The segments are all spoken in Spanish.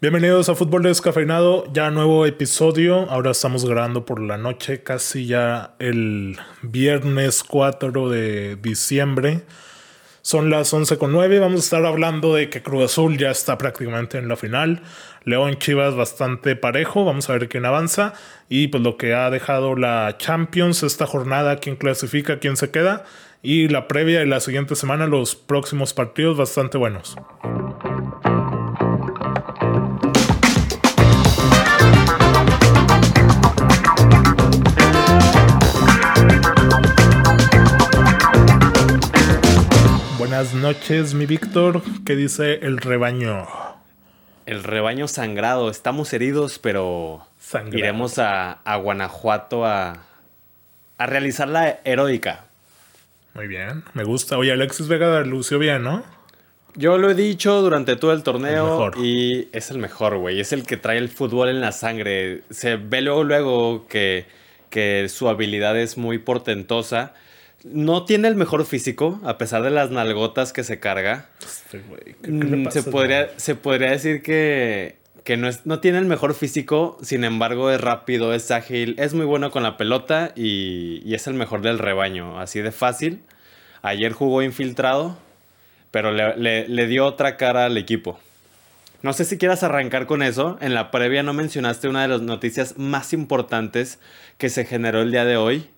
Bienvenidos a Fútbol Descafeinado, ya nuevo episodio. Ahora estamos grabando por la noche, casi ya el viernes 4 de diciembre. Son las 11.09. Vamos a estar hablando de que Cruz Azul ya está prácticamente en la final. León Chivas bastante parejo. Vamos a ver quién avanza. Y pues lo que ha dejado la Champions esta jornada, quién clasifica, quién se queda. Y la previa y la siguiente semana, los próximos partidos bastante buenos. Buenas noches, mi Víctor. ¿Qué dice el rebaño? El rebaño sangrado. Estamos heridos, pero iremos a, Guanajuato a, a realizar la heroica. Muy bien, me gusta. Oye, Alexis Vega lució bien, ¿no? Yo lo he dicho durante todo el torneo y es el mejor, güey. Es el que trae el fútbol en la sangre. Se ve luego, luego que, que su habilidad es muy portentosa no tiene el mejor físico, a pesar de las nalgotas que se carga. Este mm, se, podría, se podría decir que, que no, es, no tiene el mejor físico, sin embargo es rápido, es ágil, es muy bueno con la pelota y, y es el mejor del rebaño, así de fácil. Ayer jugó infiltrado, pero le, le dio otra cara al equipo. No sé si quieras arrancar con eso. En la previa no mencionaste una de las noticias más importantes que se generó el día de hoy,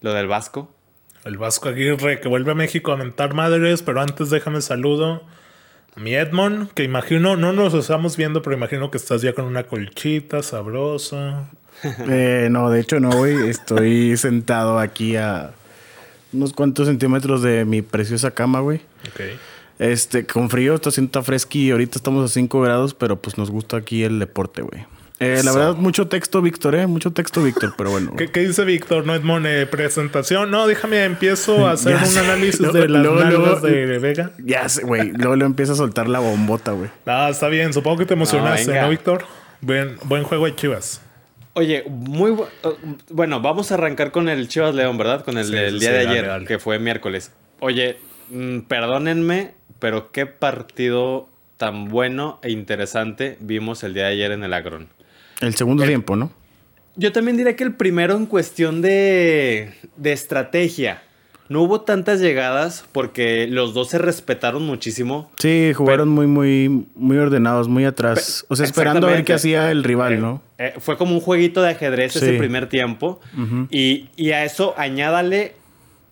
lo del Vasco. El Vasco Aguirre que vuelve a México a mentar madres, pero antes déjame saludo a mi Edmond, que imagino, no nos estamos viendo, pero imagino que estás ya con una colchita sabrosa. Eh, no, de hecho no, güey. Estoy sentado aquí a unos cuantos centímetros de mi preciosa cama, güey. Ok. Este, con frío, está haciendo fresqui. Ahorita estamos a 5 grados, pero pues nos gusta aquí el deporte, güey. Eh, la verdad, mucho texto, Víctor, ¿eh? Mucho texto, Víctor, pero bueno. ¿Qué, dice Víctor? No es mone presentación. No, déjame, empiezo a hacer un análisis de las nalgas de Vega. Ya sé, güey. Luego le empieza a soltar la bombota, güey. Ah, está bien. Supongo que te emocionaste, ¿no, Víctor? Buen, buen juego de Chivas. Oye, muy uh, bueno. Vamos a arrancar con el Chivas León, ¿verdad? Con el del día de ayer, que fue miércoles. Oye, mm, perdónenme, pero qué partido tan bueno e interesante vimos el día de ayer en el Agrón. El segundo tiempo, ¿no? Yo también diría que el primero en cuestión de, de estrategia. No hubo tantas llegadas porque los dos se respetaron muchísimo. Sí, jugaron muy, muy, muy ordenados, muy atrás. o sea, esperando a ver qué hacía el rival, ¿no? Eh, fue como un jueguito de ajedrez ese primer tiempo. y, a eso añádale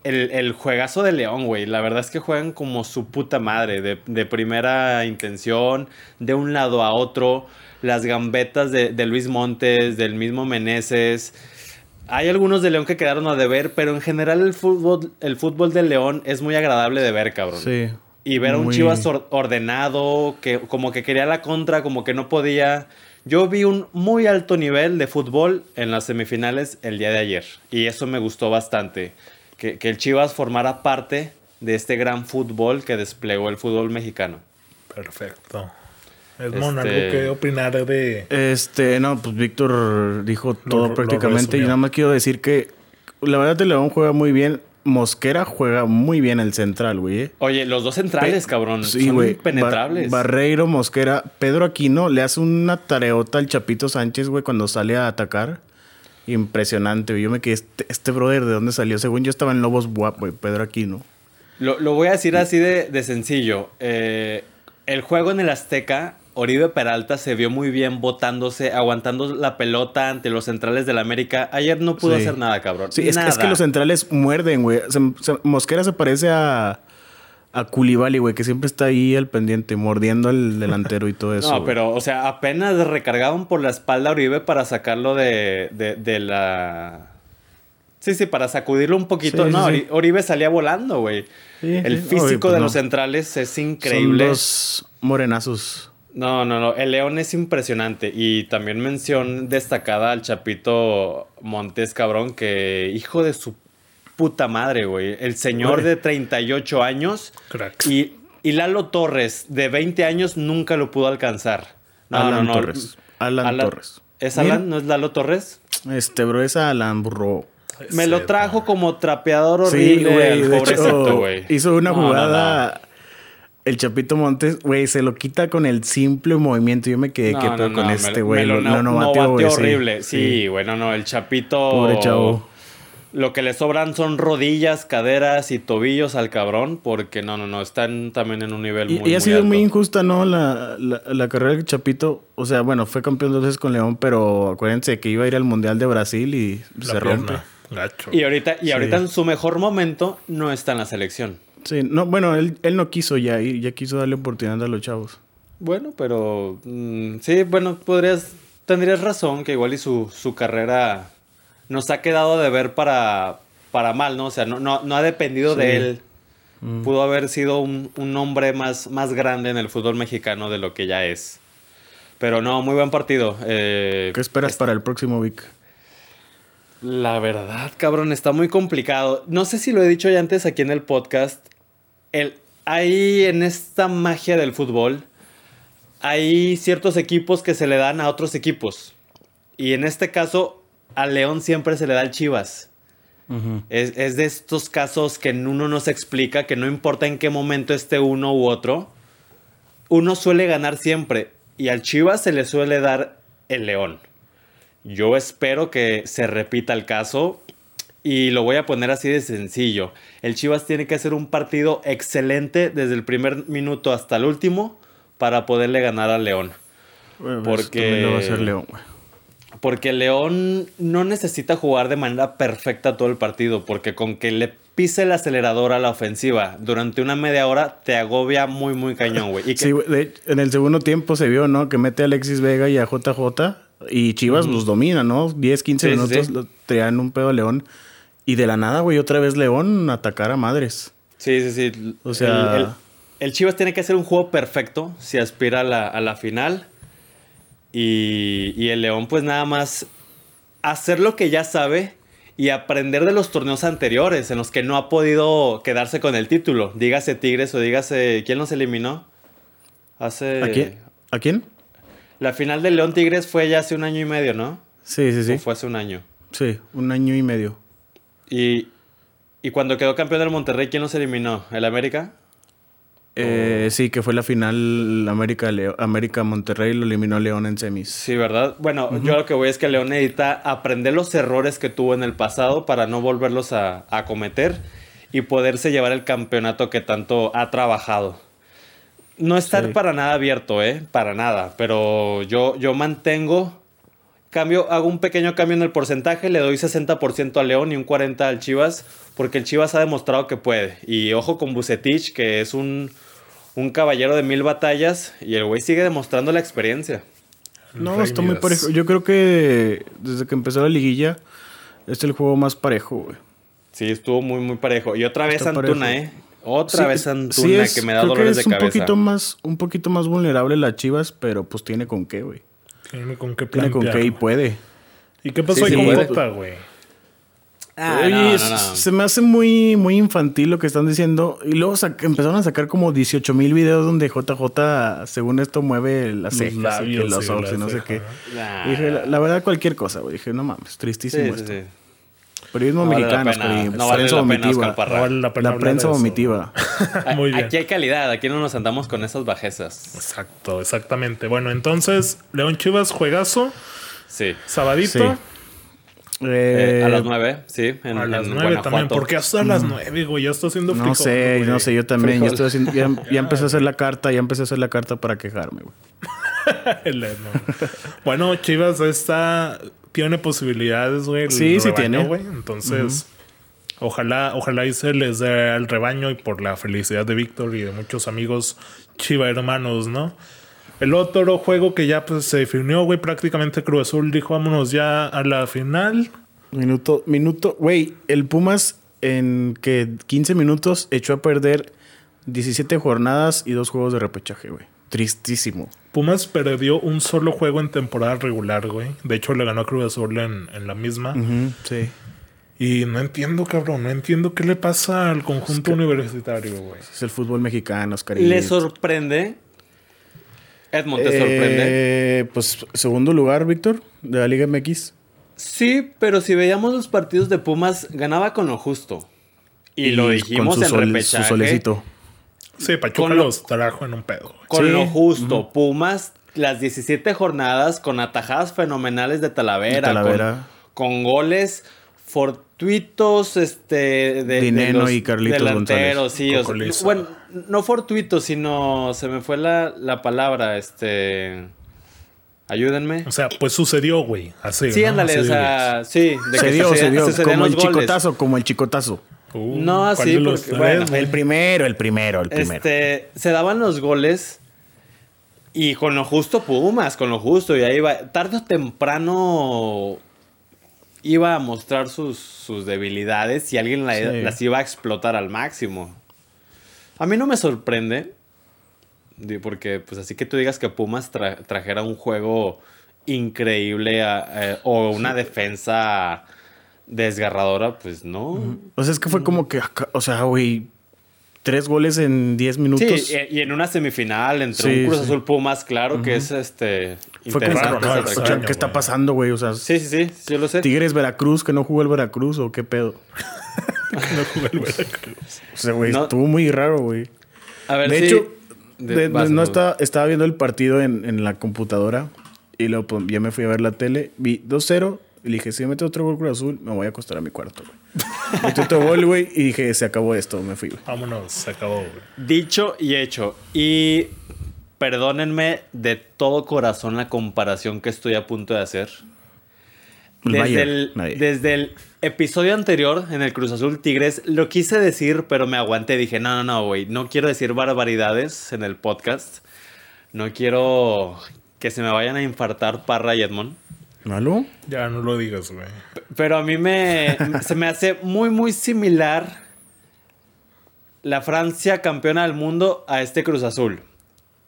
el, el, juegazo de León, güey. La verdad es que juegan como su puta madre, de, de primera intención, de un lado a otro las gambetas de, Luis Montes, del mismo Meneses. Hay algunos de León que quedaron a deber, pero en general el fútbol, el fútbol de León es muy agradable de ver, cabrón. Sí. Y ver a un Chivas ordenado, que como que quería la contra, como que no podía. Yo vi un muy alto nivel de fútbol en las semifinales el día de ayer. Y eso me gustó bastante. Que, que el Chivas formara parte de este gran fútbol que desplegó el fútbol mexicano. Perfecto. Edmond, ¿algo este, que opinar de...? Este, no, pues Víctor dijo todo prácticamente. y nada más quiero decir que la verdad el León juega muy bien. Mosquera juega muy bien el central, güey. ¿eh? Oye, los dos centrales, cabrón. Sí, son penetrables. Barreiro, Mosquera. Pedro Aquino le hace una tareota al Chapito Sánchez, güey, cuando sale a atacar. Impresionante, Yo me quedé, este, este, brother, ¿de dónde salió? Según yo estaba en Lobos Buap, güey, Pedro Aquino. Lo, lo voy a decir así de, de sencillo. Eh, el juego en el Azteca Oribe Peralta se vio muy bien botándose, aguantando la pelota ante los centrales del América. Ayer no pudo hacer nada, cabrón. Sí, es, que los centrales muerden, güey. Mosquera se parece a, a Culibali, güey, que siempre está ahí al pendiente, mordiendo al delantero y todo eso. no, pero, o sea, apenas recargaban por la espalda a Oribe para sacarlo de, de, la. Sí, sí, para sacudirlo un poquito. no, Oribe salía volando, güey. El físico pues de los centrales es increíble. Son los morenazos. No, no, no. El León es impresionante. Y también mención destacada al Chapito Montes, cabrón, que hijo de su puta madre, güey. El señor de 38 años. Crack. Y, y Lalo Torres, de 20 años, nunca lo pudo alcanzar. No, Alan no, no. Torres. Alan, Torres. ¿Es Alan? ¿No es Lalo Torres? Este, bro, es Alan Burro. Me lo trajo como trapeador horrible, sí, güey. Hizo una jugada el Chapito Montes, güey, se lo quita con el simple movimiento. Yo me quedé quieto con este, güey. Lo, lo, no, horrible. Sí, güey, no, no. El Chapito. Pobre chavo. Lo que le sobran son rodillas, caderas y tobillos al cabrón, porque no, no, no, están también en un nivel muy Y, y ha sido muy injusta, ¿no? La, la, carrera del Chapito. O sea, bueno, fue campeón dos veces con León, pero acuérdense que iba a ir al Mundial de Brasil y se rompe. Y ahorita, y ahorita en su mejor momento no está en la selección. Sí, no, bueno, él, él no quiso ya ir, ya quiso darle oportunidad a los chavos. Bueno, pero mm, sí, bueno, podrías, tendrías razón que igual y su, su carrera nos ha quedado de ver para, para mal, ¿no? O sea, no, no, ha dependido de él. Mm. Pudo haber sido un, un, hombre más, más grande en el fútbol mexicano de lo que ya es. Pero no, muy buen partido. Eh, ¿Qué esperas para el próximo Vic? La verdad, cabrón, está muy complicado. No sé si lo he dicho ya antes aquí en el podcast. El, hay en esta magia del fútbol, hay ciertos equipos que se le dan a otros equipos. Y en este caso, a León siempre se le da el Chivas. es, es, de estos casos que uno no se explica, que no importa en qué momento esté uno u otro, uno suele ganar siempre. Y al Chivas se le suele dar el León. Yo espero que se repita el caso y lo voy a poner así de sencillo. El Chivas tiene que hacer un partido excelente desde el primer minuto hasta el último para poderle ganar al León. Porque va a ser León, Porque León no necesita jugar de manera perfecta todo el partido, porque con que le pise el acelerador a la ofensiva durante una media hora te agobia muy, muy cañón, güey. Sí, en el segundo tiempo se vio, ¿no? Que mete a Alexis Vega y a JJ y Chivas los domina, ¿no? 10, 15 minutos lo traían un pedo a León. Y de la nada, güey, otra vez León atacar a madres. Sí, sí, sí. O sea. El, Chivas tiene que hacer un juego perfecto si aspira a la, final. Y, y, el León, pues nada más hacer lo que ya sabe y aprender de los torneos anteriores en los que no ha podido quedarse con el título. Dígase Tigres o dígase. ¿Quién los eliminó? Hace. ¿A quién? ¿A quién? La final de León Tigres fue ya hace un año y medio, ¿no? Sí, sí, sí. fue hace un año. Sí, un año y medio. Y, y cuando quedó campeón del Monterrey, ¿quién los eliminó? ¿El América? Eh, sí, que fue la final América, América Monterrey lo eliminó León en semis. Sí, ¿verdad? Bueno, yo lo que voy es que León necesita aprender los errores que tuvo en el pasado para no volverlos a, a cometer y poderse llevar el campeonato que tanto ha trabajado no estar para nada abierto, ¿eh? Para nada. Pero yo, yo mantengo. Cambio, hago un pequeño cambio en el porcentaje, le doy 60% a León y un 40% al Chivas, porque el Chivas ha demostrado que puede. Y ojo con Bucetich, que es un, un caballero de mil batallas, y el güey sigue demostrando la experiencia. No, está muy parejo. Yo creo que desde que empezó la liguilla, es el juego más parejo, güey. Sí, estuvo muy, muy parejo. Y otra vez Antuna, ¿eh? Otra vez Antuna que me da dolores de cabeza. Un poquito, más, un poquito más vulnerable la Chivas, pero pues tiene con qué, güey. Tiene con qué Tiene con qué y puede. ¿Y qué pasó ahí con Jota, güey? Ah, se me hace muy, muy infantil lo que están diciendo. Y luego empezaron a sacar como 18 mil videos donde JJ, según esto, mueve las cejas y los ojos y no sé qué. Dije, la, verdad, cualquier cosa, güey. Dije, no mames, tristísimo esto. Periodismo mexicano, no vale la vomitiva. la, prensa vomitiva. Muy bien. Aquí hay calidad, aquí no nos andamos con esas bajezas. Exacto, exactamente. Bueno, entonces, León Chivas, juegazo. Sí. Sabadito. Eh, a las nueve, sí. a las nueve también. porque hasta a las nueve, güey? Ya estoy haciendo No sé, no sé, yo también. Ya, estoy haciendo, ya, ya, empecé a hacer la carta, ya empecé a hacer la carta para quejarme, güey. bueno, Chivas está tiene posibilidades, güey. Sí, sí tiene. Güey. Entonces, ojalá, ojalá y se les dé al rebaño y por la felicidad de Víctor y de muchos amigos chiva hermanos, ¿no? El otro juego que ya pues, se definió, güey, prácticamente Cruz Azul dijo, vámonos ya a la final. Minuto, minuto, güey, el Pumas en que 15 minutos echó a perder 17 jornadas y dos juegos de repechaje, güey. Tristísimo. Pumas perdió un solo juego en temporada regular, güey. De hecho, le ganó a Cruz Azul en, la misma. sí. Y no entiendo, cabrón. No entiendo qué le pasa al conjunto universitario, güey. Es el fútbol mexicano, Oscar. ¿Le sorprende? Edmond, ¿te sorprende? Eh, pues segundo lugar, Víctor, de la Liga MX. Sí, pero si veíamos los partidos de Pumas, ganaba con lo justo. Y, lo dijimos en repechaje. Su solecito. Sí, Pachuca los trajo en un pedo. Con lo justo. Pumas, las 17 jornadas con atajadas fenomenales de Talavera. Talavera. Con, goles fortuitos, este, de, Dineno y Carlitos delanteros, sí. bueno, no fortuitos, sino se me fue la, la palabra, este... Ayúdenme. O sea, pues sucedió, güey. Así. Sí, ándale, o sea, sí. De se, dio, se, dio, como el chicotazo, como el chicotazo. Uh, no así, porque, bueno. El primero, el primero, el primero. Este, se daban los goles y con lo justo Pumas, con lo justo. Y ahí va, tarde o temprano iba a mostrar sus, sus debilidades y alguien las iba a explotar al máximo. A mí no me sorprende porque, pues así que tú digas que Pumas trajera un juego increíble eh, o una defensa desgarradora, pues no. O sea, es que fue como que, o sea, güey, tres goles en diez minutos. Sí, y en una semifinal entre un Cruz Azul Pumas, claro que es este. Fue como raro, ¿qué está pasando, güey? O sea, sí, sí, sí, yo lo sé. Tigres Veracruz, que no jugó el Veracruz o qué pedo. no jugó el Veracruz. O sea, güey, estuvo muy raro, güey. A ver, de hecho, no estaba, estaba viendo el partido en, en la computadora y luego pues, ya me fui a ver la tele. Vi 2-0 y le dije, si me meto otro gol Cruz Azul, me voy a acostar a mi cuarto, güey. metí otro gol, güey, y dije, se acabó esto, me fui, Vámonos, se acabó, güey. Dicho y hecho. Y perdónenme de todo corazón la comparación que estoy a punto de hacer. Desde el, desde el, episodio anterior, en el Cruz Azul Tigres, lo quise decir, pero me aguanté. Dije, no, no, no, güey, no quiero decir barbaridades en el podcast. No quiero que se me vayan a infartar Parra y Edmond. ¿Malo? Ya no lo digas, güey. Pero a mí me, se me hace muy, muy similar la Francia campeona del mundo a este Cruz Azul.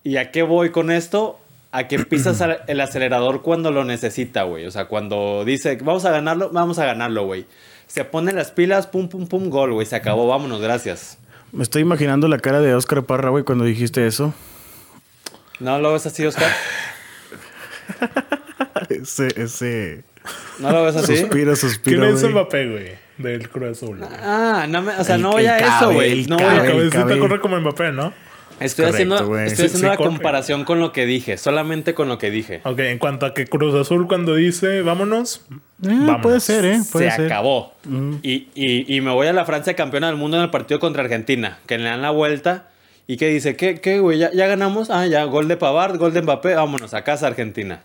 ¿Y a qué voy con esto? a que pisas el acelerador cuando lo necesita, güey. O sea, cuando dice, vamos a ganarlo, vamos a ganarlo, güey. Se pone las pilas, pum, pum, pum, gol, güey. Se acabó, vámonos, gracias. Me estoy imaginando la cara de Oscar Parra, güey, cuando dijiste eso. ¿No lo ves así, Oscar? ese, ese... ¿No lo ves así? Suspiro, suspiro, ¿Quién es Mbappé, güey? Del Cruz Azul. Ah, no me, o sea, no voy a eso, güey. No voy a... Cabecita corre como Mbappé, ¿no? Estoy haciendo, estoy haciendo una comparación con lo que dije, solamente con lo que dije. Ok, en cuanto a que Cruz Azul cuando dice vámonos, eh, puede ser, ¿eh? se acabó. y, y, y, me voy a la Francia campeona del mundo en el partido contra Argentina, que le dan la vuelta y que dice, ¿qué, qué güey? ¿Ya, ¿Ya, ganamos? Ah, ya, gol de Pavard, gol de Mbappé, vámonos a casa Argentina.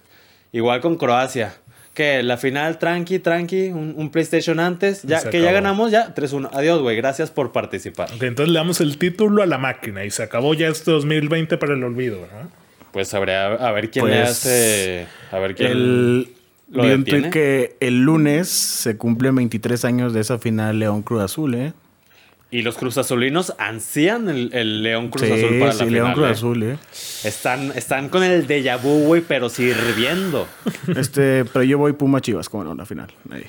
Igual con Croacia que la final, tranqui, tranqui, un, PlayStation antes, ya que ya ganamos, ya 3-1. Adiós, güey, gracias por participar. Entonces le damos el título a la máquina y se acabó ya este 2020 para el olvido, ¿no? Pues habría, a ver quién le pues, hace, a ver quién el, lo detiene. que el lunes se cumplen 23 años de esa final León Cruz Azul, ¿eh? Y los Cruz Azulinos ansían el, León Cruz Azul para la final. León Cruz ¿eh? Azul, ¿eh? Están, están con el déjà vu, güey, pero sirviendo. Este, pero yo voy Puma Chivas, como no, la final. Ahí.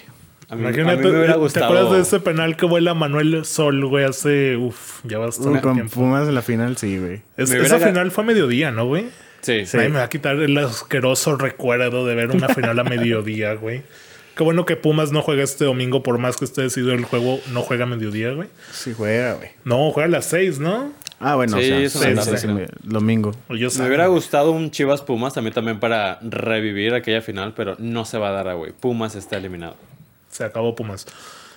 A mí, Imagínate, me hubiera gustado. ¿te acuerdas de ese penal que vuela Manuel Sol, güey? Hace, uff, ya bastante uh, con Pumas en la final, sí, güey. esa final fue a mediodía, ¿no, güey? Sí. sí. me va a quitar el asqueroso recuerdo de ver una final a mediodía, güey. Qué bueno que Pumas no juega este domingo, por más que esté decidido el juego, no juega a mediodía, güey. Sí juega, güey. No, juega a las seis, ¿no? Ah, bueno, sí, o sea, sí, sí, domingo. me hubiera gustado un Chivas Pumas también también para revivir aquella final, pero no se va a dar, güey. Pumas está eliminado. Se acabó Pumas.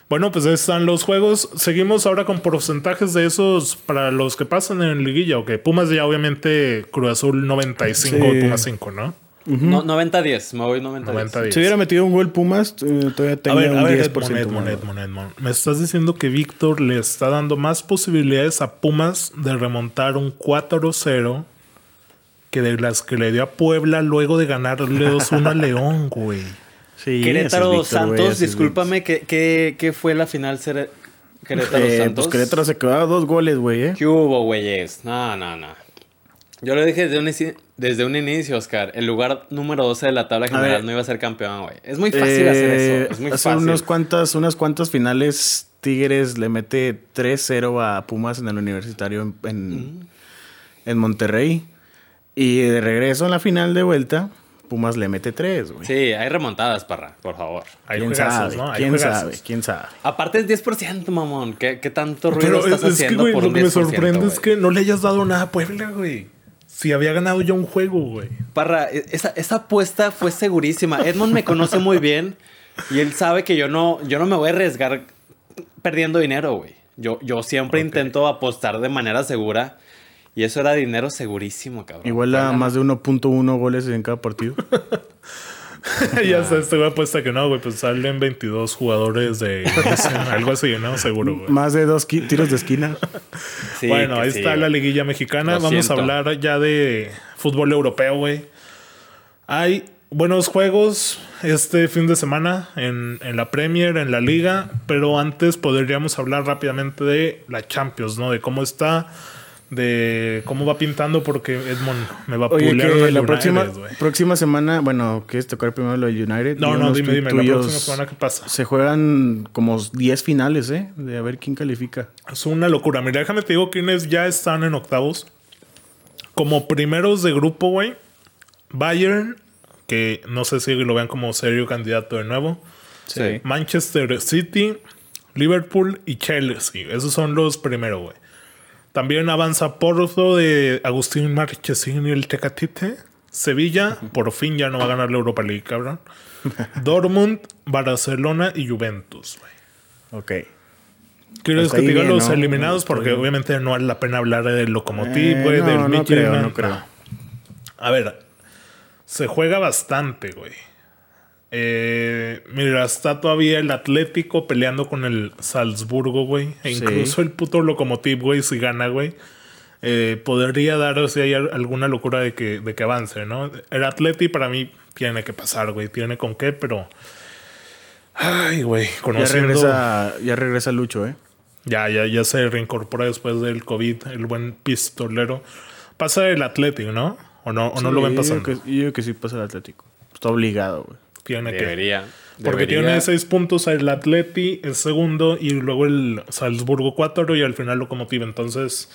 Bueno, pues están los juegos. Seguimos ahora con porcentajes de esos para los que pasan en liguilla. Ok, Pumas ya obviamente Cruz Azul 95, Pumas 5, ¿no? 90-10, me voy 90-10. Si hubiera metido un gol Pumas, eh, todavía tenía un 10%. Me estás diciendo que Víctor le está dando más posibilidades a Pumas de remontar un 4-0 que de las que le dio a Puebla luego de ganarle 2-1 a León, güey. Sí, Querétaro Santos, discúlpame, ¿qué, qué, fue la final? Querétaro eh, Santos. Pues Querétaro se quedó a dos goles, güey, ¿eh? ¿Qué hubo, güeyes? No, no, no. Yo lo dije desde un, desde un inicio, Oscar. El lugar número 12 de la tabla general no iba a ser campeón, güey. Es muy fácil hacer eso. Eh, es muy hace fácil. Unos cuantas, unas cuantas finales, Tigres le mete 3-0 a Pumas en el universitario en, en, Monterrey. Y de regreso en la final de vuelta, Pumas le mete tres, güey. Sí, hay remontadas, parra, por favor. Hay ¿Quién sabe? ¿no? ¿Quién sabe? ¿Quién sabe? Aparte es 10%, mamón. ¿Qué, qué tanto ruido estás es haciendo que, güey, Lo que me sorprende es que no le hayas dado nada a Puebla, güey. Si había ganado ya un juego, güey. Parra, e, esa, esa apuesta fue segurísima. Edmond me conoce muy bien y él sabe que yo no, yo no me voy a arriesgar perdiendo dinero, güey. Yo, yo siempre intento apostar de manera segura. Y eso era dinero segurísimo, cabrón. Igual a más de 1.1 goles en cada partido. ya sé, estoy apuesta que no, güey. Pues salen 22 jugadores de algo así, ¿no? Seguro, güey. Más de dos tiros de esquina. bueno, ahí está la liguilla mexicana. Vamos a hablar ya de fútbol europeo, güey. Hay buenos juegos este fin de semana en, en, la Premier, en la Liga, pero antes podríamos hablar rápidamente de la Champions, ¿no? De cómo está de cómo va pintando porque Edmond me va a Oye, que la próxima, próxima semana, bueno, ¿quieres tocar primero lo de United? No, no, dime, dime, la próxima semana qué pasa. Se juegan como 10 finales, ¿eh? De a ver quién califica. Es una locura. Mira, déjame te digo quiénes ya están en octavos. Como primeros de grupo, güey. Bayern, que no sé si lo vean como serio candidato de nuevo. Sí. Manchester City, Liverpool y Chelsea. Esos son los primeros, güey. También avanza Porto de Agustín Marchesín y el Tecatite. Sevilla, por fin ya no va a ganar la Europa League, cabrón. Dortmund, Barcelona y Juventus, güey. Ok. ¿Quieres que te diga los eliminados? Porque obviamente no vale la pena hablar del Lokomotiv, eh, güey, del no creo, no creo. A ver, se juega bastante, güey. Eh, mira, está todavía el Atlético peleando con el Salzburgo, güey. E incluso el puto Lokomotiv, güey, si gana, güey. Eh, podría dar, si hay alguna locura de que, de que avance, ¿no? El Atleti para mí tiene que pasar, güey. Tiene con qué, pero... Ay, güey. Ya regresa, ya regresa Lucho, ¿eh? Ya, ya, ya se reincorpora después del COVID, el buen pistolero. Pasa el Atlético, ¿no? ¿O no, o no lo ven pasando? Yo creo, que, sí pasa el Atlético. Está obligado, güey. Tiene debería, que. Porque tiene seis puntos el Atleti, el segundo, y luego el Salzburgo cuatro, y al final Locomotiva. Entonces,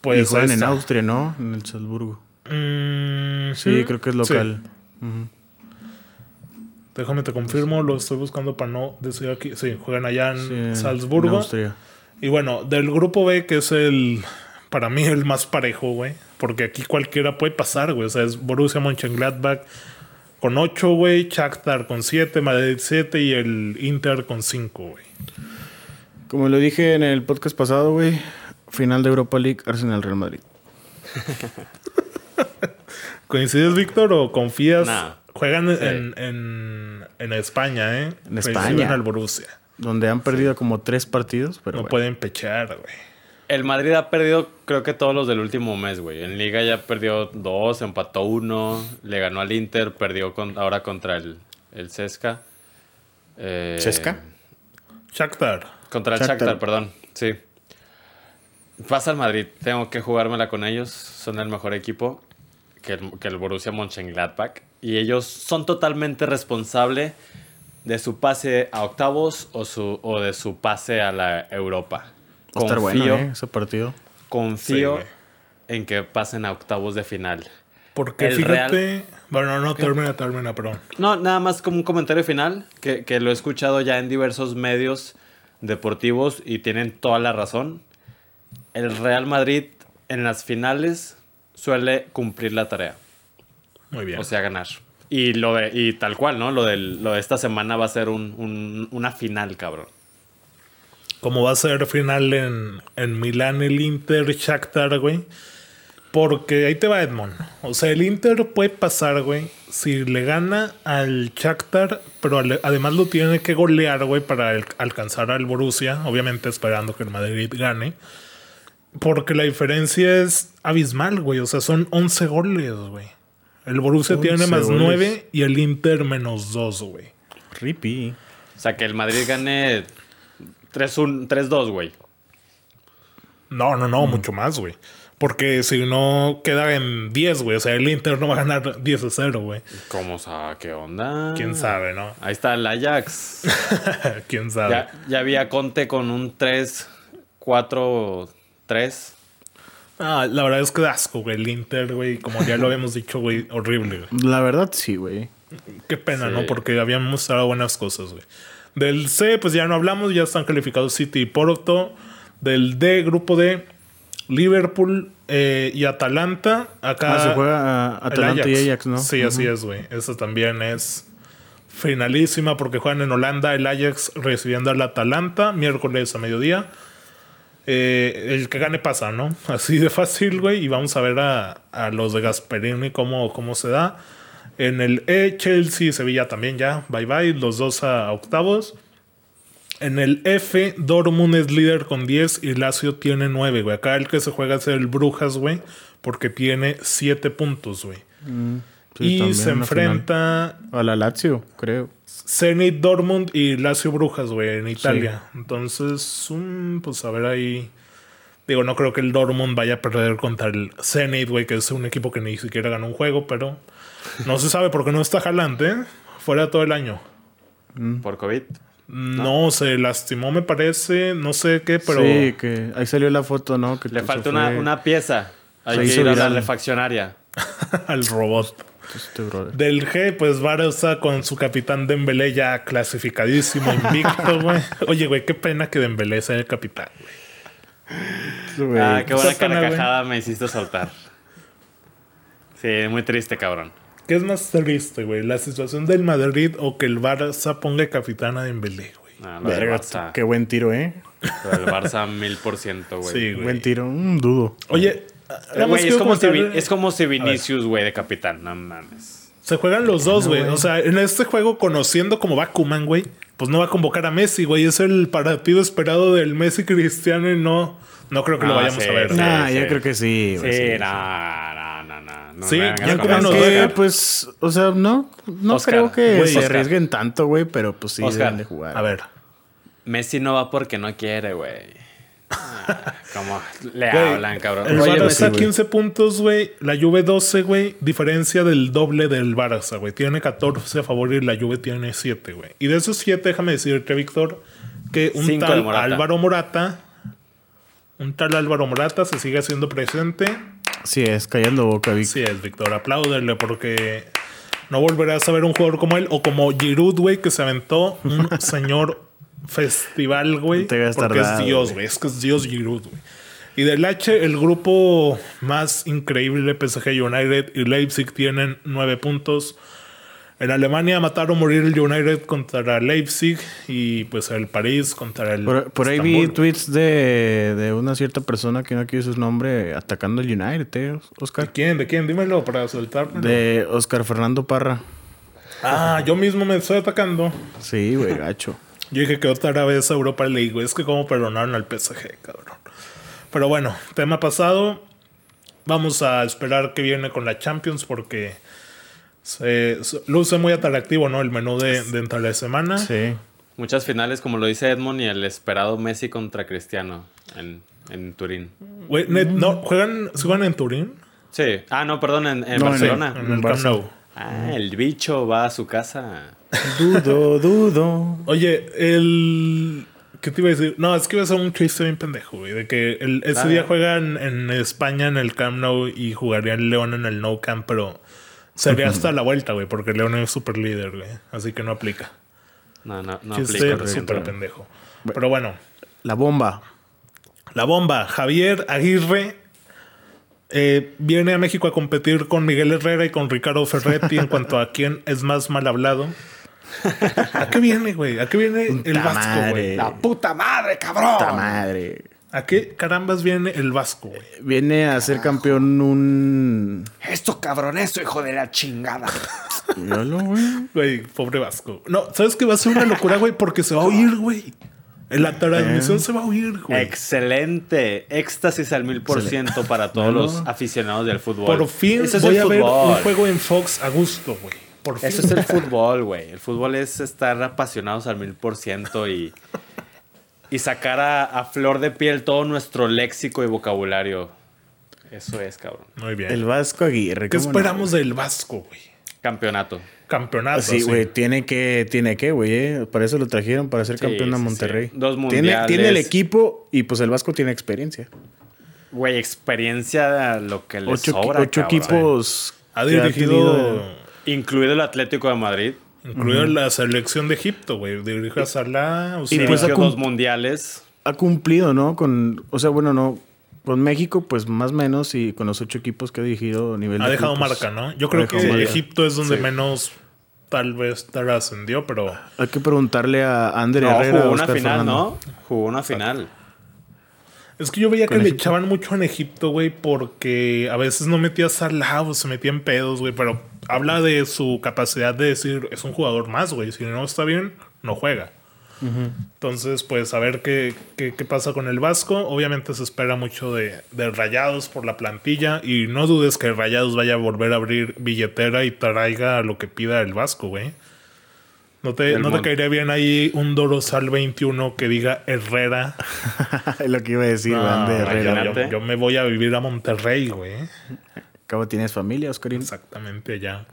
pues. Y juegan en Austria, ¿no? En el Salzburgo. Mm, sí, creo que es local. Déjame te confirmo, lo estoy buscando para no decir aquí. Sí, juegan allá en Salzburgo. En Austria. Y bueno, del grupo B, que es el. Para mí, el más parejo, güey. Porque aquí cualquiera puede pasar, güey. O sea, es Borussia Mönchengladbach con 8, güey. Shakhtar con 7, Madrid 7 y el Inter con 5, güey. Como lo dije en el podcast pasado, güey. Final de Europa League, Arsenal Real Madrid. ¿Coincides, Víctor, o confías? Juegan en, en, en, España, ¿eh? En España. En el Borussia. Donde han perdido como tres partidos, pero. No pueden pechar, güey. El Madrid ha perdido, creo que todos los del último mes, güey. En Liga ya perdió dos, empató uno, le ganó al Inter, perdió con, ahora contra el, el Cesca. Eh, ¿Cesca? Shakhtar. Contra el Shakhtar. perdón. Sí. Pasa al Madrid. Tengo que jugármela con ellos. Son el mejor equipo que el, que el Borussia Mönchengladbach. Y ellos son totalmente responsables de su pase a octavos o, su, o de su pase a la Europa confío, bueno, ¿eh? ese partido. Confío en que pasen a octavos de final. Porque fíjate. Bueno, no, termina, termina, perdón. No, nada más como un comentario final, que, que, lo he escuchado ya en diversos medios deportivos y tienen toda la razón. El Real Madrid en las finales suele cumplir la tarea. Muy bien. O sea, ganar. Y, lo de, y tal cual, ¿no? Lo de, lo de esta semana va a ser un, un, una final, cabrón como va a ser final en, en Milán el Inter Shakhtar, güey. Porque ahí te va Edmond. O sea, el Inter puede pasar, güey, si le gana al Shakhtar, pero además lo tiene que golear, güey, para alcanzar al Borussia, obviamente esperando que el Madrid gane. Porque la diferencia es abismal, güey. O sea, son 11 goles, güey. El Borussia tiene más 9 y el Inter menos 2, güey. Ripi. O sea, que el Madrid gane 3-2, güey. No, no, no, mucho más, güey. Porque si no queda en 10, güey. O sea, el Inter no va a ganar 10 a 0, güey. ¿Cómo o sea, qué onda? ¿Quién sabe, no? Ahí está el Ajax. ¿Quién sabe? Ya, ya había Conte con un 3, 4, 3. Ah, la verdad es que asco, güey. El Inter, güey, como ya lo habíamos dicho, güey, horrible, güey. La verdad, sí, güey. Qué pena, ¿no? Porque habíamos mostrado buenas cosas, güey. Del C, pues ya no hablamos, ya están calificados City y Porto. Del D, grupo D, Liverpool eh, y Atalanta. Acá ah, se juega Atalanta y Ajax, ¿no? Sí, así es, güey. Eso también es finalísima porque juegan en Holanda el Ajax recibiendo al Atalanta miércoles a mediodía. Eh, el que gane pasa, ¿no? Así de fácil, güey. Y vamos a ver a, a los de Gasperini cómo, cómo se da. En el E, Chelsea y Sevilla también ya. Bye bye. Los dos a octavos. En el F, Dortmund es líder con 10 y Lazio tiene 9, güey. Acá el que se juega es el Brujas, güey. Porque tiene 7 puntos, güey. Mm, y se enfrenta... A la Lazio, creo. Zenit Dortmund y Lazio Brujas, güey, en Italia. Entonces, pues a ver ahí... Digo, no creo que el Dortmund vaya a perder contra el Zenit, güey, que es un equipo que ni siquiera ganó un juego, pero... No se sabe porque no está jalante, ¿eh? Fuera todo el año. Mm. ¿Por COVID? No, se lastimó, me parece. No sé qué, pero. Sí, que ahí salió la foto, ¿no? Que Le falta una, pieza. Hay que ir a la refaccionaria. Al robot. Este Del G, pues Barça con su capitán Dembélé ya clasificadísimo, invicto, güey. Oye, güey, qué pena que Dembélé sea el capitán, güey. Ah, qué buena carcajada me hiciste soltar. Sí, muy triste, cabrón. ¿Qué es más triste, güey? ¿La situación del Madrid o que el Barça ponga capitán a Dembélé, güey? Ah, Verga, qué buen tiro, ¿eh? el Barça mil por ciento, güey. Sí, güey. Buen tiro, un dudo. Oye, es, como si, es como si Vinicius, güey, de capitán. No mames. Se juegan los dos, güey. o sea, en este juego, conociendo como va Kuman, güey, pues no va a convocar a Messi, güey. Es el partido esperado del Messi Cristiano y no, no creo que lo vayamos a ver. Nah, yo creo que sí. Sí, sí, no, no, no, Sí, ya como nos que, pues, o sea, no, no creo que se arriesguen tanto, güey, pero pues sí deben de jugar. A ver. Messi no va porque no quiere, güey. como le hablan, cabrón. El Barça está 15 puntos, güey. La Juve 12, güey. Diferencia del doble del Barça, güey. Tiene 14 a favor y la Juve tiene 7, güey. Y de esos 7, déjame decirte, Víctor, que un tal Álvaro Morata un tal Álvaro Morata se sigue haciendo presente. Sí, es callando boca, Víctor. Sí, es, Víctor. Apláudele porque no volverás a ver un jugador como él o como Giroud, güey, que se aventó un señor festival, güey. Porque es Dios, güey. Es que es Dios Giroud, güey. Y del H, el grupo más increíble, PSG United y Leipzig, tienen nueve puntos. En Alemania mataron morir el United contra Leipzig y pues el París contra el. Por, ahí vi tweets de, de, una cierta persona que no quiere su nombre atacando el United, ¿eh, Oscar? ¿De quién? ¿De quién? Dímelo para soltarlo. De Oscar Fernando Parra. Ah, yo mismo me estoy atacando. Sí, güey, gacho. Yo dije que otra vez Europa League, güey. Es que como perdonaron al PSG, cabrón. Pero bueno, tema pasado. Vamos a esperar que viene con la Champions porque se, luce muy atractivo, ¿no? El menú de, de la semana. Sí. Muchas finales, como lo dice Edmond, y el esperado Messi contra Cristiano en, en Turín. ¿no? ¿Juegan, ¿Juegan en Turín? Sí. Ah, no, perdón, en, Barcelona. En, el Camp Ah, el bicho va a su casa. Dudo, dudo. Oye, el... ¿Qué te iba a decir? No, es que iba a ser un chiste bien pendejo, güey. De que el, ese día juegan en España en el Camp Nou y jugarían León en el No Camp, pero Sería hasta la vuelta, güey, porque León es super líder, güey. Así que no aplica. No, no, no aplica. súper pendejo. Pero bueno. La bomba. La bomba. Javier Aguirre eh, viene a México a competir con Miguel Herrera y con Ricardo Ferretti en cuanto a quién es más mal hablado. ¿A qué viene, güey? ¿A qué viene el Vasco, güey? La puta madre, cabrón. Puta madre. ¿A qué carambas viene el Vasco, güey? Viene a ser campeón un. Esto cabrón, esto, hijo de la chingada. Míralo, güey. Güey, pobre Vasco. No, ¿sabes qué va a ser una locura, güey? Porque se va a oír, güey. En la transmisión eh. se va a oír, güey. Excelente. Éxtasis al mil por ciento para todos los aficionados del fútbol. Por fin voy a ver un juego en Fox a gusto, güey. Por fin. Eso es el fútbol, güey. El fútbol es estar apasionados al mil por ciento y y sacar a, flor de piel todo nuestro léxico y vocabulario. Eso es, cabrón. Muy bien. El Vasco Aguirre. ¿Qué esperamos del Vasco, güey? Campeonato. Campeonato. Sí, güey. Tiene que, tiene que, güey. Eh. Para eso lo trajeron, para ser campeón a Monterrey. Dos mundiales. Tiene, tiene, el equipo y pues el Vasco tiene experiencia. güey, experiencia lo que le ocho, sobra. Ocho equipos. Ha dirigido. Incluido el Atlético de Madrid. Incluido la selección de Egipto, güey. Dirigió a Salah. O sea, y pues dos mundiales. Ha cumplido, ¿no? Con. O sea, bueno, no. Con México, pues más o menos, y con los ocho equipos que ha dirigido a nivel. Ha dejado marca, ¿no? Yo creo que Egipto es donde menos tal vez trascendió, pero. Hay que preguntarle a Ander no, Herrera. Jugó una final, ¿no? Jugó una final. Es que yo veía que le echaban mucho en Egipto, güey, porque a veces no metía Salah o se metía en pedos, güey, pero habla de su capacidad de decir, es un jugador más, güey, si no está bien, no juega. Entonces, pues a ver qué, qué, pasa con el Vasco. Obviamente se espera mucho de, de, Rayados por la plantilla. Y no dudes que Rayados vaya a volver a abrir billetera y traiga lo que pida el Vasco, güey. ¿No te, ¿no te caería bien ahí un Dorosal 21 que diga Herrera? lo que iba a decir, de Herrera. Yo, me voy a vivir a Monterrey, güey. Acabo tienes familia, Oscarín. Exactamente, ya.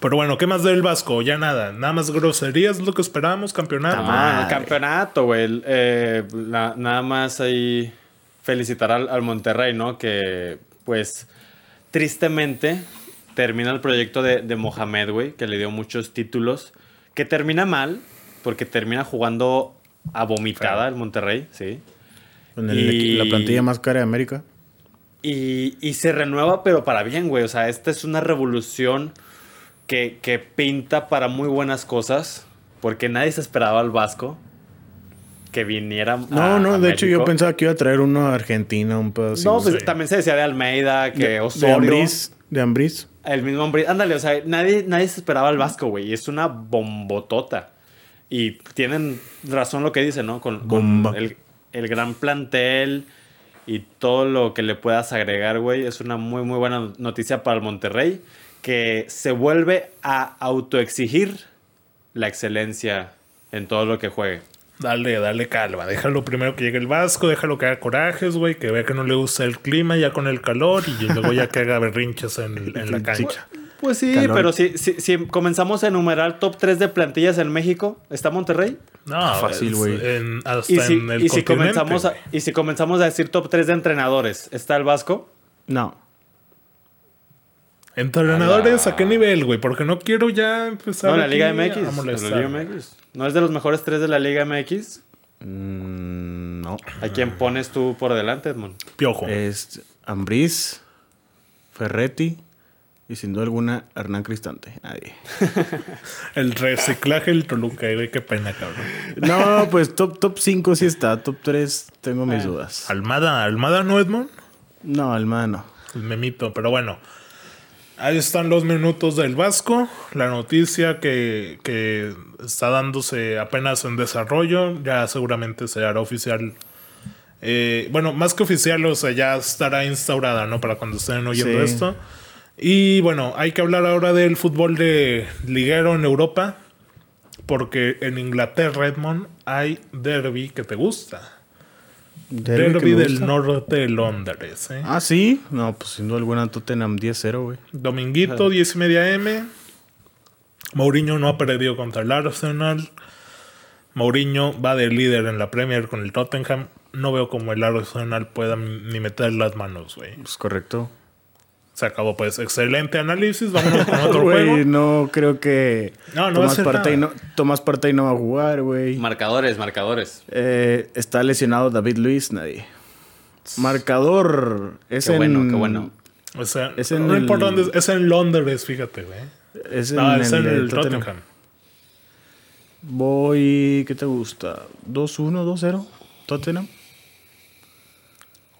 Pero bueno, ¿qué más del Vasco? Ya nada. Nada más groserías, lo que esperábamos, campeonato. Ah, campeonato, güey. Eh, nada más ahí felicitar al, al Monterrey, ¿no? Que, pues, tristemente termina el proyecto de, de Mohamed, güey, que le dio muchos títulos que termina mal, porque termina jugando a vomitada el Monterrey, sí. Con la plantilla más cara de América. Y, y, se renueva, pero para bien, güey. O sea, esta es una revolución que, que pinta para muy buenas cosas, porque nadie se esperaba al Vasco que viniera. No, no, de hecho yo pensaba que iba a traer uno a Argentina, un pedo No, pues también se decía de Almeida, que Osorio. De Ambris. El mismo hombre. Ándale, o sea, nadie, nadie se esperaba al Vasco, güey. Y es una bombotota. Y tienen razón lo que dicen, ¿no? Con, el, el, gran plantel y todo lo que le puedas agregar, güey. Es una muy, muy buena noticia para el Monterrey. Que se vuelve a autoexigir la excelencia en todo lo que juegue. Dale, dale calma. Déjalo primero que llegue el Vasco, déjalo que haga corajes, güey, que vea que no le gusta el clima ya con el calor y luego ya que haga berrinches en, la cancha. Pues sí, pero si, si, comenzamos a enumerar top 3 de plantillas en México, ¿está Monterrey? No, fácil, güey. Hasta ¿Y si, en el y si comenzamos a, Y si comenzamos a decir top 3 de entrenadores, ¿está el Vasco? No. ¿Entrenadores a qué nivel, güey? Porque no quiero ya empezar. No, la Liga MX. La Liga MX. ¿No es de los mejores tres de la Liga MX? Mm, no. ¿A quién pones tú por delante, Edmond? Piojo. Es Ambriz, Ferretti y sin duda alguna Hernán Cristante. Nadie. el reciclaje del Toluca, güey. Qué pena, cabrón. No, pues top, top 5 sí está. Top 3 tengo mis dudas. Almada. ¿Almada no, Edmond? No, Almada no. El memito, pero bueno. Ahí están los minutos del Vasco, la noticia que, que, está dándose apenas en desarrollo, ya seguramente se hará oficial. Eh, bueno, más que oficial, o sea, ya estará instaurada, ¿no? Para cuando estén oyendo esto. Y bueno, hay que hablar ahora del fútbol de liguero en Europa, porque en Inglaterra, Edmond, hay derby que te gusta. Derby, del norte de Londres. ¿eh? Ah, sí. No, pues sin duda alguna Tottenham 10-0, güey. Dominguito, 10 y media M. Mourinho no ha perdido contra el Arsenal. Mourinho va de líder en la Premier con el Tottenham. No veo como el Arsenal pueda ni meter las manos, güey. Pues correcto. Se acabó, pues. Excelente análisis. Vámonos con otro juego. No creo que. No, no Tomás Partey no, Tomás Partey no va a jugar, güey. Marcadores, marcadores. Eh, está lesionado David Luis, nadie. Marcador. Es qué en. Bueno, qué bueno. O sea, es en no importa dónde es. en Londres, fíjate, güey. Es en, no, es en el, Tottenham. Voy. ¿Qué te gusta? ¿2-1, 2-0? Tottenham.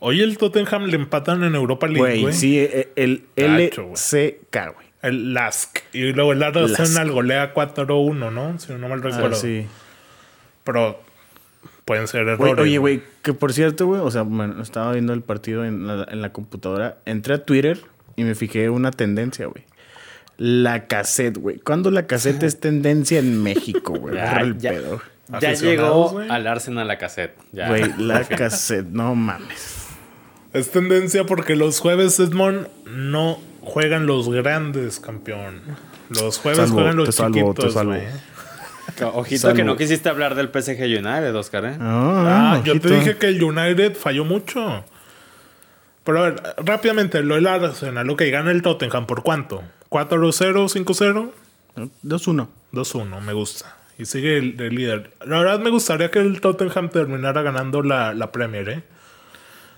Hoy el Tottenham le empatan en Europa League, güey. Sí, e, el, LCK, güey. El LASK. Y luego el Arsenal golea 4-1, ¿no? Si no mal ah, recuerdo. sí. Pero pueden ser errores. oye, güey, que por cierto, güey, o sea, bueno, estaba viendo el partido en la, en la computadora. Entré a Twitter y me fijé una tendencia, güey. La cassette, güey. ¿Cuándo la cassette es tendencia en México, güey? ya, el pedo. Ya llegó al Arsenal la cassette. Güey, la cassette, no mames. Es tendencia porque los jueves, Edmond, no juegan los grandes, campeón. Los jueves juegan los chiquitos. Ojito que no quisiste hablar del PSG United, Oscar, ¿eh? Ah, ah yo te dije que el United falló mucho. Pero a ver, rápidamente, lo del Arsenal, ok, gana el Tottenham, ¿por cuánto? ¿4-0, 5-0? 2-1. 2-1, me gusta. Y sigue el, líder. La verdad me gustaría que el Tottenham terminara ganando la, la Premier, ¿eh?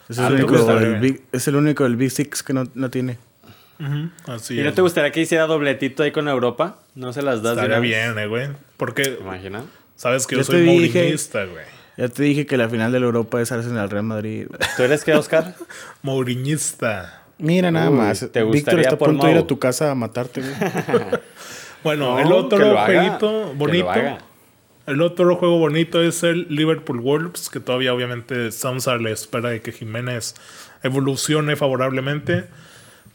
Es el, único, el Big, es el único del Big Six que no, no tiene. ¿Y no te gustaría que hiciera dobletito ahí con Europa? ¿No se las das Estaría bien, eh, güey. Porque... Imagina. Sabes que yo, soy mourinista, güey. Ya te dije que la final de la Europa es Arsenal Real Madrid. ¿Tú eres qué, Oscar? Mourinista. Mira nada más. ¿te Víctor está a punto de ir a tu casa a matarte, güey. bueno, el otro jueguito bonito. El otro juego bonito es el Liverpool Wolves, que todavía obviamente estamos a la espera de que Jiménez evolucione favorablemente.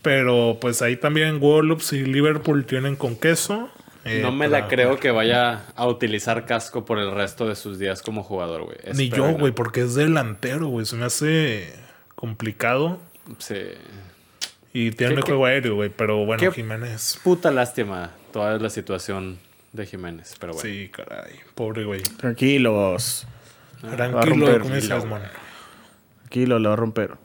Pero pues ahí también Wolves y Liverpool tienen con queso. Eh, no me la creo que vaya a utilizar casco por el resto de sus días como jugador, güey. Ni yo, güey, porque es delantero, güey. Se me hace complicado. Sí. Y tiene juego aéreo, güey. Pero bueno, Jiménez. Puta lástima toda la situación de Jiménez. Pero bueno. Sí, caray. Pobre, güey. Tranquilos. Tranquilo, ¿cómo dices, Tranquilo, lo va a romper.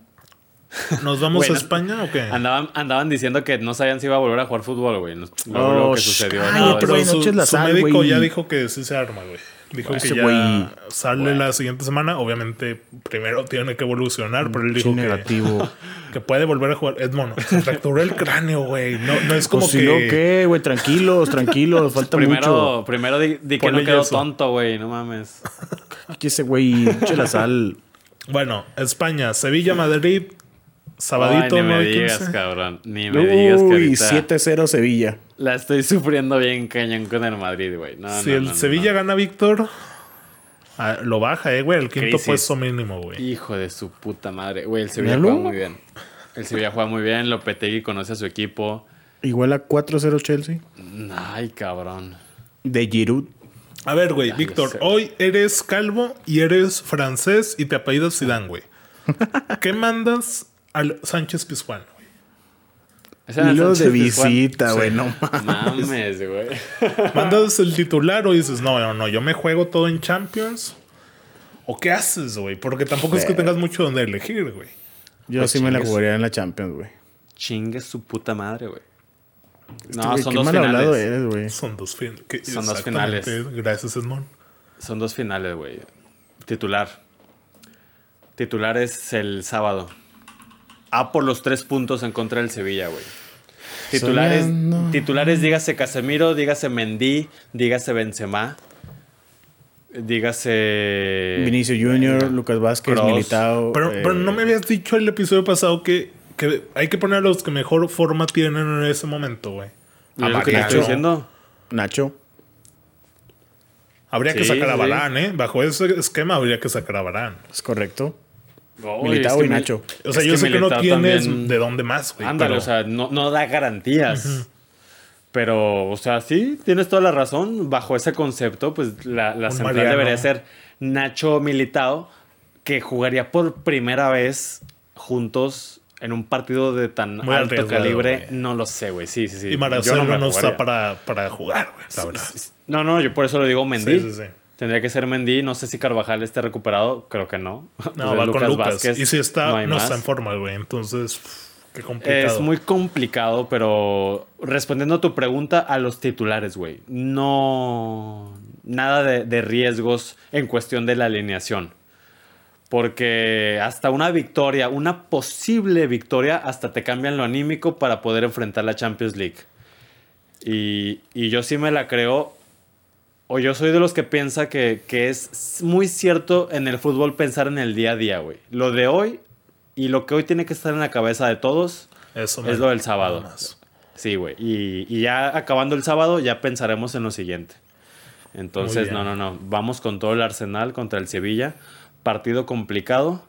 ¿Nos vamos a España o qué? Andaban, andaban diciendo que no sabían si iba a volver a jugar fútbol, güey. No, lo que sucedió. Ay, pero su, su médico ya dijo que sí se arma, güey. Dijo que ya sale la siguiente semana. Obviamente, primero tiene que evolucionar, pero él dijo que, que, puede volver a jugar. Edmond, se fracturó el cráneo, güey. No, no es como pues que. Si no, ¿qué, güey? Tranquilos, tranquilos. Falta mucho. Primero di, di que no quedó tonto, güey. No mames. Aquí ese güey, eche la sal. Bueno, España, Sevilla, Madrid, Sabadito, ni me digas, cabrón. Ni me digas que ahorita 7-0 Sevilla. La estoy sufriendo bien cañón con el Madrid, güey. si el Sevilla gana Víctor, ah, lo baja, eh, güey. El quinto puesto mínimo, güey. Hijo de su puta madre. Güey, el Sevilla juega muy bien. El Sevilla juega muy bien. Lopetegui conoce a su equipo. Igual a 4-0 Chelsea. Ay, cabrón. De Giroud. A ver, güey, Víctor, hoy eres calvo y eres francés y te apellidas Zidane, güey. ¿Qué mandas al Sánchez Pizjuán, güey. Hilo de visita, güey, no mames. güey. Mandas el titular o dices, no, no, no, yo me juego todo en Champions. ¿O qué haces, güey? Porque tampoco es que tengas mucho donde elegir, güey. Yo pues sí me la jugaría en la Champions, güey. Chingue su puta madre, güey. No, son, dos finales. son dos finales. Son dos finales. Gracias, Edmond. Son dos finales, güey. Titular. Titular es el sábado. A por los tres puntos en contra del Sevilla, güey. Titulares, titulares, dígase Casemiro, dígase Mendy, dígase Benzema, dígase... Vinicio Junior, Lucas Vázquez, Militao. Pero, pero, no me habías dicho el episodio pasado que, que, hay que poner a los que mejor forma tienen en ese momento, güey. ¿A que estoy diciendo? Nacho. Habría que sacar a Barán, ¿eh? Bajo ese esquema habría que sacar a Barán. Es correcto. Militao y Nacho. O sea, yo sé que no tienes de dónde más, güey. Ándale, o sea, no, da garantías. Pero, o sea, sí, tienes toda la razón. Bajo ese concepto, pues la, la central debería ser Nacho Militao, que jugaría por primera vez juntos en un partido de tan alto calibre. No lo sé, güey. Sí, sí, sí. Y Marcelo no, está para, para jugar, güey. No, no, yo por eso lo digo Mendy. Sí, sí, sí. Tendría que ser Mendy. No sé si Carvajal esté recuperado. Creo que no. No, va con Lucas. y si está, no, está en forma, güey. Entonces, qué complicado. Es muy complicado, pero respondiendo a tu pregunta, a los titulares, güey. No. Nada de, de riesgos en cuestión de la alineación. Porque hasta una victoria, una posible victoria, hasta te cambian lo anímico para poder enfrentar la Champions League. Y, y yo sí me la creo o yo soy de los que piensa que, es muy cierto en el fútbol pensar en el día a día, güey. Lo de hoy y lo que hoy tiene que estar en la cabeza de todos es lo del sábado. Sí, güey. Y, ya acabando el sábado, ya pensaremos en lo siguiente. Entonces, no, no, no. Vamos con todo el Arsenal contra el Sevilla. Partido complicado.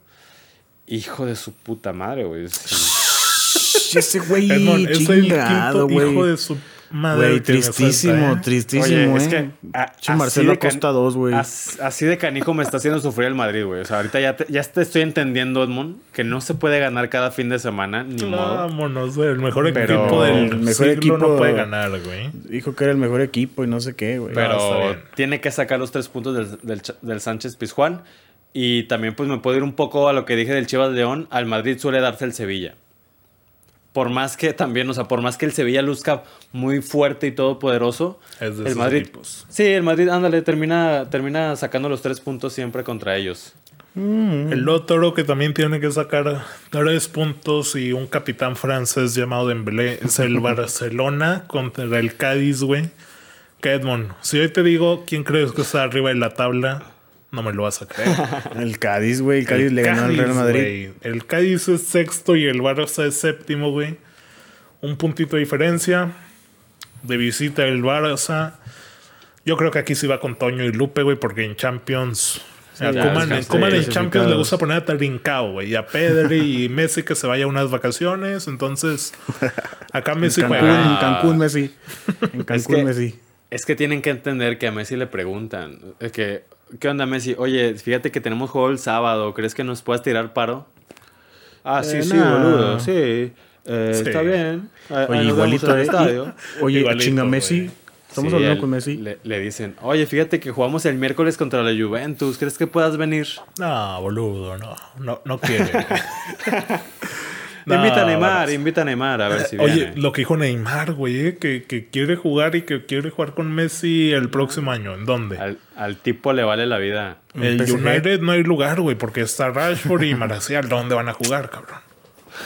Hijo de su puta madre, güey. Ese güey, es el quinto hijo de su Madre tristísimo, tristísimo, Es que Marcelo Acosta 2, güey. Así de canijo me está haciendo sufrir el Madrid, güey. O sea, ahorita ya te, ya te estoy entendiendo, Edmond, que no se puede ganar cada fin de semana, ni modo. Vámonos, güey. El mejor equipo del mejor equipo no puede ganar, güey. Dijo que era el mejor equipo y no sé qué, güey. Pero tiene que sacar los tres puntos del, del, Sánchez Pizjuán. Y también pues me puedo ir un poco a lo que dije del Chivas León. Al Madrid suele darse el Sevilla. Por más que también, o sea, por más que el Sevilla luzca muy fuerte y todopoderoso, es de el Madrid. Sí, el Madrid, ándale, termina, termina sacando los tres puntos siempre contra ellos. Mm. El otro que también tiene que sacar tres puntos y un capitán francés llamado Dembélé es el Barcelona contra el Cádiz, güey. Que si hoy te digo quién crees que está arriba de la tabla, no me lo vas a creer. el Cádiz, güey. El Cádiz le ganó al Real Madrid. El Cádiz es sexto y el Barça es séptimo, güey. Un puntito de diferencia. De visita el Barça. Yo creo que aquí sí va con Toño y Lupe, güey, porque en Champions. a Kuman, en Champions le gusta poner a Trincao, güey. Y a Pedri y Messi que se vaya a unas vacaciones. Entonces, acá Messi en Cancún, En Cancún, Messi. En Cancún, Messi. Es que tienen que entender que a Messi le preguntan. Que, ¿Qué onda, Messi? Oye, fíjate que tenemos juego el sábado. ¿Crees que nos puedas tirar paro? Ah, sí, eh, sí, boludo. Eh, sí. Está bien. Oye, igualito al estadio. Oye, igualito, chinga Messi. Estamos hablando con Messi. Le, dicen, oye, fíjate que jugamos el miércoles contra la Juventus. ¿Crees que puedas venir? No, boludo, no. No, no quiere. invita a Neymar, invita a Neymar a ver si Oye, lo que dijo Neymar, güey, eh, que, que, quiere jugar y que quiere jugar con Messi el próximo año. ¿En dónde? Al, tipo le vale la vida. En el United no hay lugar, güey, porque está Rashford y Marcial. ¿Dónde van a jugar, cabrón?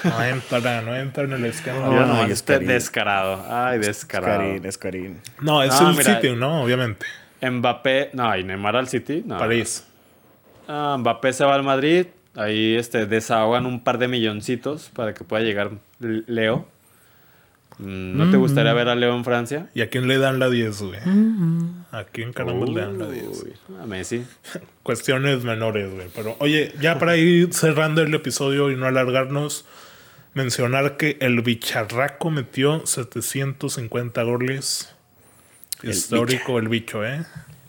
No entra, no entra en el esquema. No, no, este descarado. Ay, descarado. Escarín, No, es el City, ¿no? Obviamente. Mbappé, no, y Neymar al City. No. París. Ah, Mbappé se va al Madrid. Ahí este, desahogan un par de milloncitos para que pueda llegar Leo. Mm, ¿No te gustaría ver a Leo en Francia? ¿Y a quién le dan la 10, güey? ¿A quién caramba le dan la 10? A Messi. Cuestiones menores, güey. Pero oye, ya para ir cerrando el episodio y no alargarnos, mencionar que el bicharraco metió 750 goles. Histórico el bicho, ¿eh?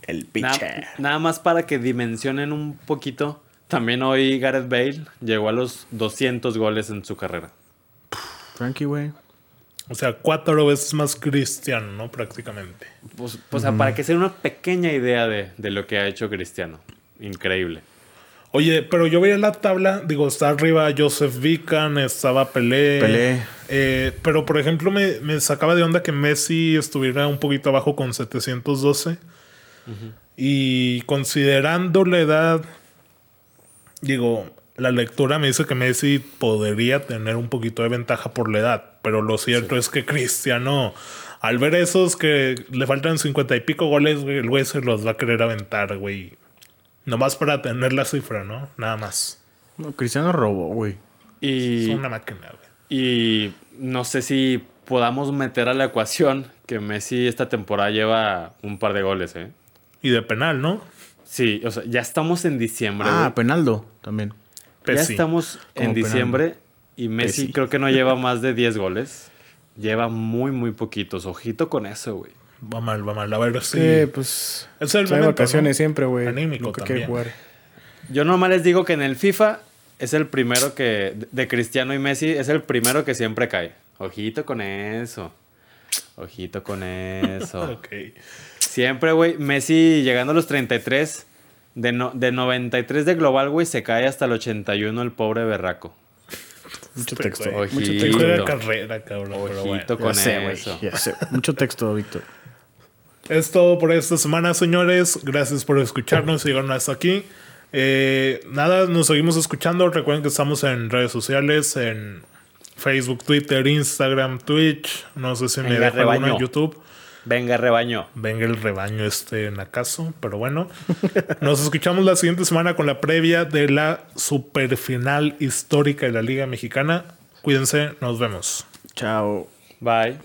El bicho. nada más para que dimensionen un poquito también hoy Gareth Bale llegó a los 200 goles en su carrera. Frankie, güey. O sea, cuatro veces más cristiano, ¿no? Prácticamente. Pues, o sea, para que sea una pequeña idea de, lo que ha hecho Cristiano. Increíble. Oye, pero yo veía la tabla, digo, está arriba Joseph Vican, estaba Pelé. Pelé. Eh, pero, por ejemplo, me, sacaba de onda que Messi estuviera un poquito abajo con 712. Y considerando la edad digo, la lectura me dice que Messi podría tener un poquito de ventaja por la edad, pero lo cierto es que Cristiano, al ver esos que le faltan cincuenta y pico goles, el güey se los va a querer aventar, güey. Nomás para tener la cifra, ¿no? Nada más. No, Cristiano robó, güey. Y, es una máquina, güey. Y no sé si podamos meter a la ecuación que Messi esta temporada lleva un par de goles, ¿eh? Y de penal, ¿no? Sí, o sea, ya estamos en diciembre. Ah, Penaldo también. Ya estamos en diciembre y Messi creo que no lleva más de 10 goles. Lleva muy, muy poquitos. Ojito con eso, güey. Va mal, va mal. A ver si. Sí, pues. Es el momento, vacaciones siempre, güey. Anímico también. Jugar. Yo nomás les digo que en el FIFA es el primero que. De Cristiano y Messi es el primero que siempre cae. Ojito con eso. Ojito con eso. ok. Siempre, güey. Messi llegando a los 33. De, no, de 93 de global, güey, se cae hasta el 81 el pobre berraco. Mucho texto. Mucho texto de carrera, cabrón. Ojito con eso. Mucho texto, Víctor. Es todo por esta semana, señores. Gracias por escucharnos y llegaron hasta aquí. Eh, nada, nos seguimos escuchando. Recuerden que estamos en redes sociales, en Facebook, Twitter, Instagram, Twitch. No sé si me deja alguno en YouTube. Venga rebaño. Venga el rebaño este en acaso, pero bueno. Nos escuchamos la siguiente semana con la previa de la superfinal histórica de la Liga Mexicana. Cuídense, nos vemos. Chao. Bye.